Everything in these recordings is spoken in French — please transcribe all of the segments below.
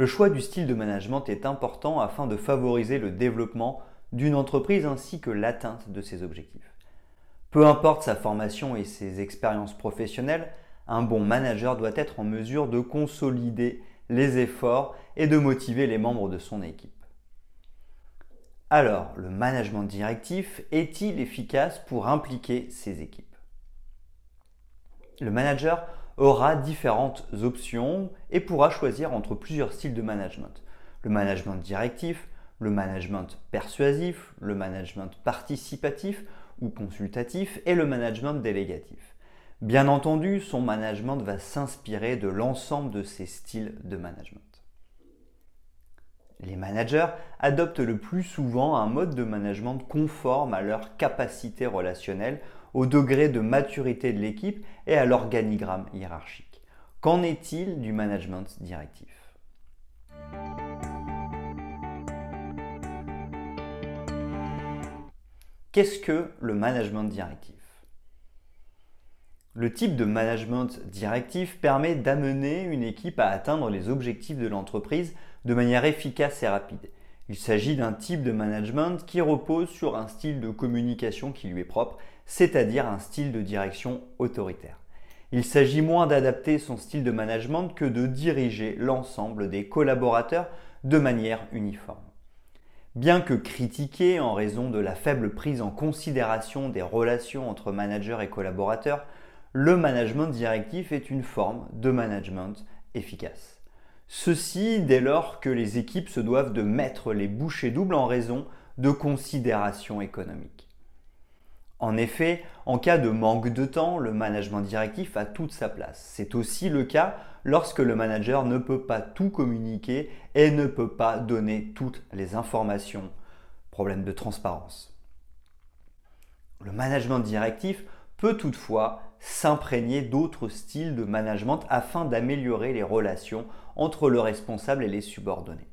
Le choix du style de management est important afin de favoriser le développement d'une entreprise ainsi que l'atteinte de ses objectifs. Peu importe sa formation et ses expériences professionnelles, un bon manager doit être en mesure de consolider les efforts et de motiver les membres de son équipe. Alors, le management directif est-il efficace pour impliquer ses équipes? Le manager aura différentes options et pourra choisir entre plusieurs styles de management. Le management directif, le management persuasif, le management participatif ou consultatif et le management délégatif. Bien entendu, son management va s'inspirer de l'ensemble de ces styles de management. Les managers adoptent le plus souvent un mode de management conforme à leur capacité relationnelle au degré de maturité de l'équipe et à l'organigramme hiérarchique. Qu'en est-il du management directif? Qu'est-ce que le management directif? Le type de management directif permet d'amener une équipe à atteindre les objectifs de l'entreprise de manière efficace et rapide. Il s'agit d'un type de management qui repose sur un style de communication qui lui est propre, c'est-à-dire un style de direction autoritaire. Il s'agit moins d'adapter son style de management que de diriger l'ensemble des collaborateurs de manière uniforme. Bien que critiqué en raison de la faible prise en considération des relations entre managers et collaborateurs, le management directif est une forme de management efficace. Ceci dès lors que les équipes se doivent de mettre les bouchées doubles en raison de considérations économiques. En effet, en cas de manque de temps, le management directif a toute sa place. C'est aussi le cas lorsque le manager ne peut pas tout communiquer et ne peut pas donner toutes les informations. Problème de transparence. Le management directif peut toutefois s'imprégner d'autres styles de management afin d'améliorer les relations entre le responsable et les subordonnés.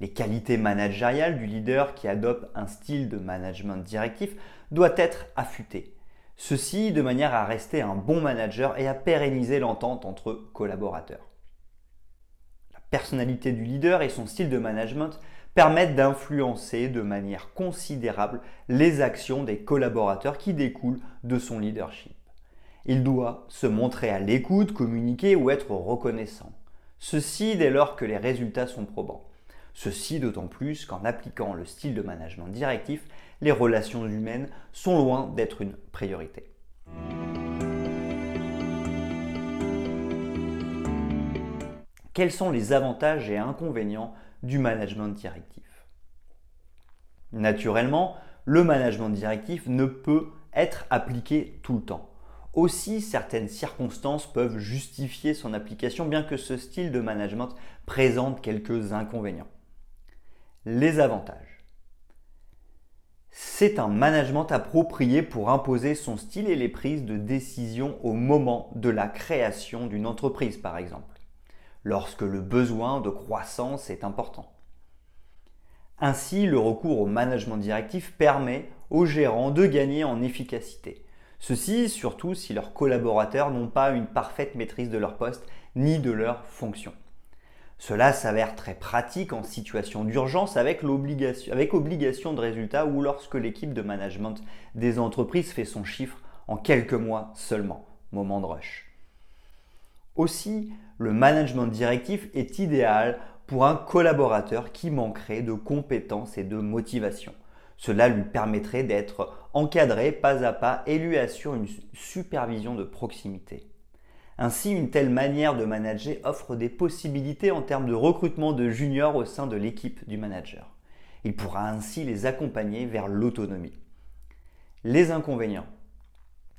Les qualités managériales du leader qui adopte un style de management directif doivent être affûtées. Ceci de manière à rester un bon manager et à pérenniser l'entente entre collaborateurs. La personnalité du leader et son style de management permettent d'influencer de manière considérable les actions des collaborateurs qui découlent de son leadership. Il doit se montrer à l'écoute, communiquer ou être reconnaissant. Ceci dès lors que les résultats sont probants. Ceci d'autant plus qu'en appliquant le style de management directif, les relations humaines sont loin d'être une priorité. Quels sont les avantages et inconvénients du management directif Naturellement, le management directif ne peut être appliqué tout le temps. Aussi, certaines circonstances peuvent justifier son application, bien que ce style de management présente quelques inconvénients. Les avantages. C'est un management approprié pour imposer son style et les prises de décision au moment de la création d'une entreprise, par exemple, lorsque le besoin de croissance est important. Ainsi, le recours au management directif permet aux gérants de gagner en efficacité Ceci surtout si leurs collaborateurs n'ont pas une parfaite maîtrise de leur poste ni de leur fonction. Cela s'avère très pratique en situation d'urgence avec, avec obligation de résultat ou lorsque l'équipe de management des entreprises fait son chiffre en quelques mois seulement, moment de rush. Aussi, le management directif est idéal pour un collaborateur qui manquerait de compétences et de motivation. Cela lui permettrait d'être encadré pas à pas et lui assure une supervision de proximité. Ainsi, une telle manière de manager offre des possibilités en termes de recrutement de juniors au sein de l'équipe du manager. Il pourra ainsi les accompagner vers l'autonomie. Les inconvénients.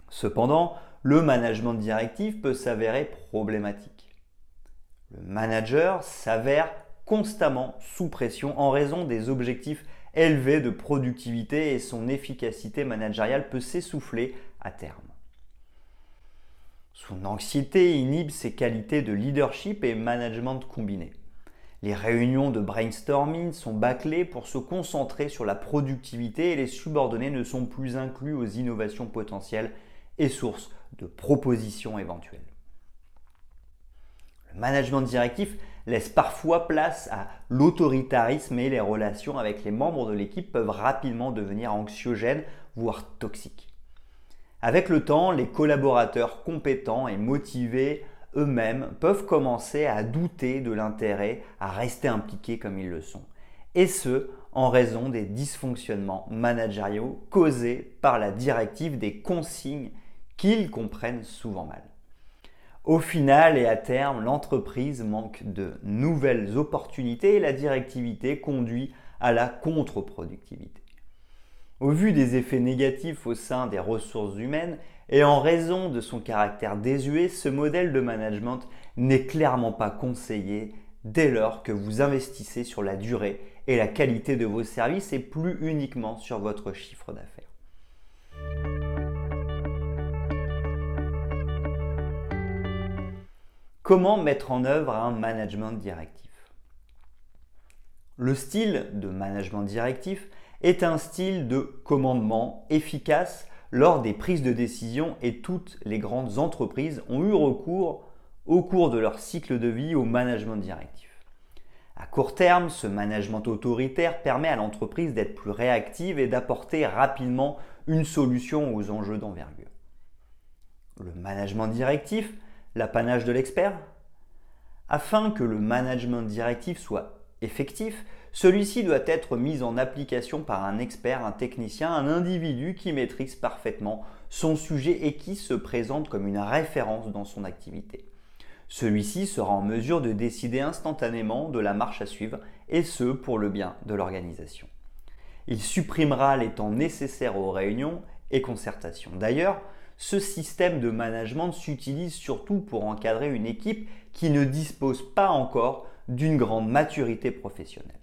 Cependant, le management directif peut s'avérer problématique. Le manager s'avère constamment sous pression en raison des objectifs élevés de productivité et son efficacité managériale peut s'essouffler à terme. Son anxiété inhibe ses qualités de leadership et management combinés. Les réunions de brainstorming sont bâclées pour se concentrer sur la productivité et les subordonnés ne sont plus inclus aux innovations potentielles et sources de propositions éventuelles. Le management directif laisse parfois place à l'autoritarisme et les relations avec les membres de l'équipe peuvent rapidement devenir anxiogènes, voire toxiques. Avec le temps, les collaborateurs compétents et motivés eux-mêmes peuvent commencer à douter de l'intérêt à rester impliqués comme ils le sont. Et ce, en raison des dysfonctionnements managériaux causés par la directive des consignes qu'ils comprennent souvent mal. Au final et à terme, l'entreprise manque de nouvelles opportunités et la directivité conduit à la contre-productivité. Au vu des effets négatifs au sein des ressources humaines et en raison de son caractère désuet, ce modèle de management n'est clairement pas conseillé dès lors que vous investissez sur la durée et la qualité de vos services et plus uniquement sur votre chiffre d'affaires. Comment mettre en œuvre un management directif? Le style de management directif est un style de commandement efficace lors des prises de décision et toutes les grandes entreprises ont eu recours au cours de leur cycle de vie au management directif. À court terme, ce management autoritaire permet à l'entreprise d'être plus réactive et d'apporter rapidement une solution aux enjeux d'envergure. Le management directif l'apanage de l'expert Afin que le management directif soit effectif, celui-ci doit être mis en application par un expert, un technicien, un individu qui maîtrise parfaitement son sujet et qui se présente comme une référence dans son activité. Celui-ci sera en mesure de décider instantanément de la marche à suivre, et ce pour le bien de l'organisation. Il supprimera les temps nécessaires aux réunions et concertations. D'ailleurs, ce système de management s'utilise surtout pour encadrer une équipe qui ne dispose pas encore d'une grande maturité professionnelle.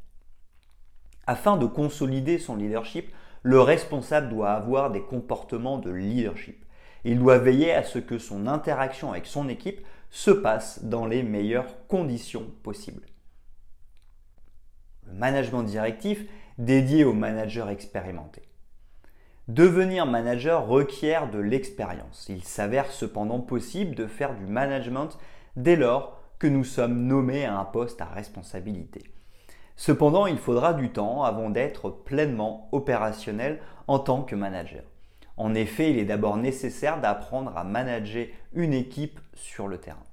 Afin de consolider son leadership, le responsable doit avoir des comportements de leadership. Il doit veiller à ce que son interaction avec son équipe se passe dans les meilleures conditions possibles. Le management directif dédié aux managers expérimentés. Devenir manager requiert de l'expérience. Il s'avère cependant possible de faire du management dès lors que nous sommes nommés à un poste à responsabilité. Cependant, il faudra du temps avant d'être pleinement opérationnel en tant que manager. En effet, il est d'abord nécessaire d'apprendre à manager une équipe sur le terrain.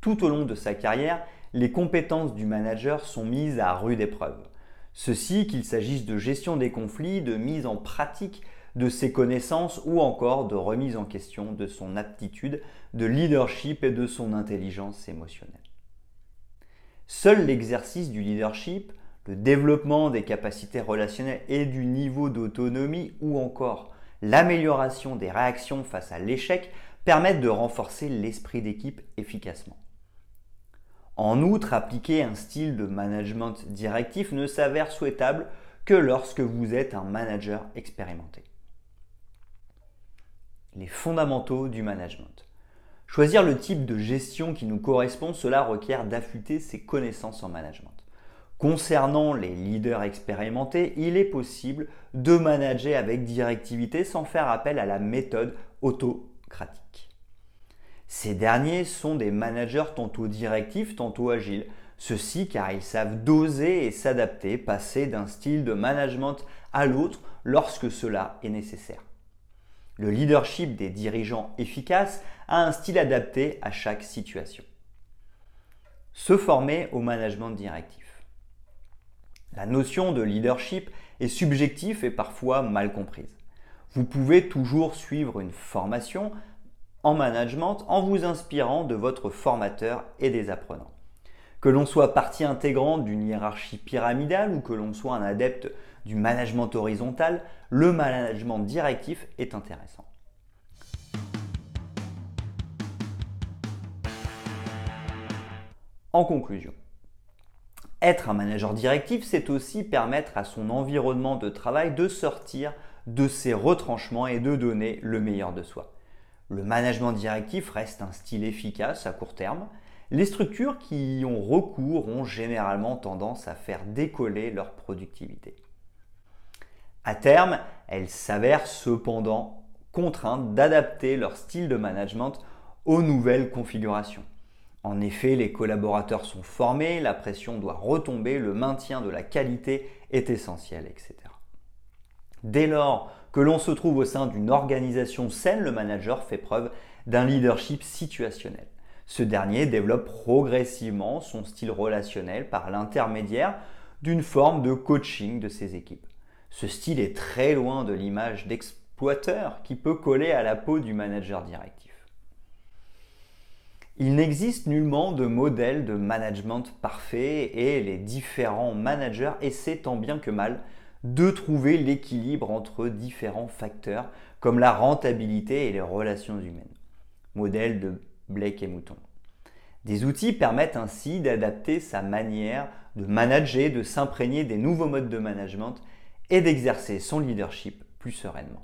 Tout au long de sa carrière, les compétences du manager sont mises à rude épreuve. Ceci qu'il s'agisse de gestion des conflits, de mise en pratique de ses connaissances ou encore de remise en question de son aptitude de leadership et de son intelligence émotionnelle. Seul l'exercice du leadership, le développement des capacités relationnelles et du niveau d'autonomie ou encore l'amélioration des réactions face à l'échec permettent de renforcer l'esprit d'équipe efficacement. En outre, appliquer un style de management directif ne s'avère souhaitable que lorsque vous êtes un manager expérimenté. Les fondamentaux du management. Choisir le type de gestion qui nous correspond, cela requiert d'affûter ses connaissances en management. Concernant les leaders expérimentés, il est possible de manager avec directivité sans faire appel à la méthode autocratique. Ces derniers sont des managers tantôt directifs, tantôt agiles. Ceci car ils savent doser et s'adapter, passer d'un style de management à l'autre lorsque cela est nécessaire. Le leadership des dirigeants efficaces a un style adapté à chaque situation. Se former au management directif. La notion de leadership est subjective et parfois mal comprise. Vous pouvez toujours suivre une formation, en management en vous inspirant de votre formateur et des apprenants. Que l'on soit partie intégrante d'une hiérarchie pyramidale ou que l'on soit un adepte du management horizontal, le management directif est intéressant. En conclusion, être un manager directif, c'est aussi permettre à son environnement de travail de sortir de ses retranchements et de donner le meilleur de soi. Le management directif reste un style efficace à court terme. Les structures qui y ont recours ont généralement tendance à faire décoller leur productivité. À terme, elles s'avèrent cependant contraintes d'adapter leur style de management aux nouvelles configurations. En effet, les collaborateurs sont formés, la pression doit retomber, le maintien de la qualité est essentiel, etc. Dès lors que l'on se trouve au sein d'une organisation saine, le manager fait preuve d'un leadership situationnel. Ce dernier développe progressivement son style relationnel par l'intermédiaire d'une forme de coaching de ses équipes. Ce style est très loin de l'image d'exploiteur qui peut coller à la peau du manager directif. Il n'existe nullement de modèle de management parfait et les différents managers essaient tant bien que mal de trouver l'équilibre entre différents facteurs comme la rentabilité et les relations humaines. Modèle de Blake et Mouton. Des outils permettent ainsi d'adapter sa manière de manager, de s'imprégner des nouveaux modes de management et d'exercer son leadership plus sereinement.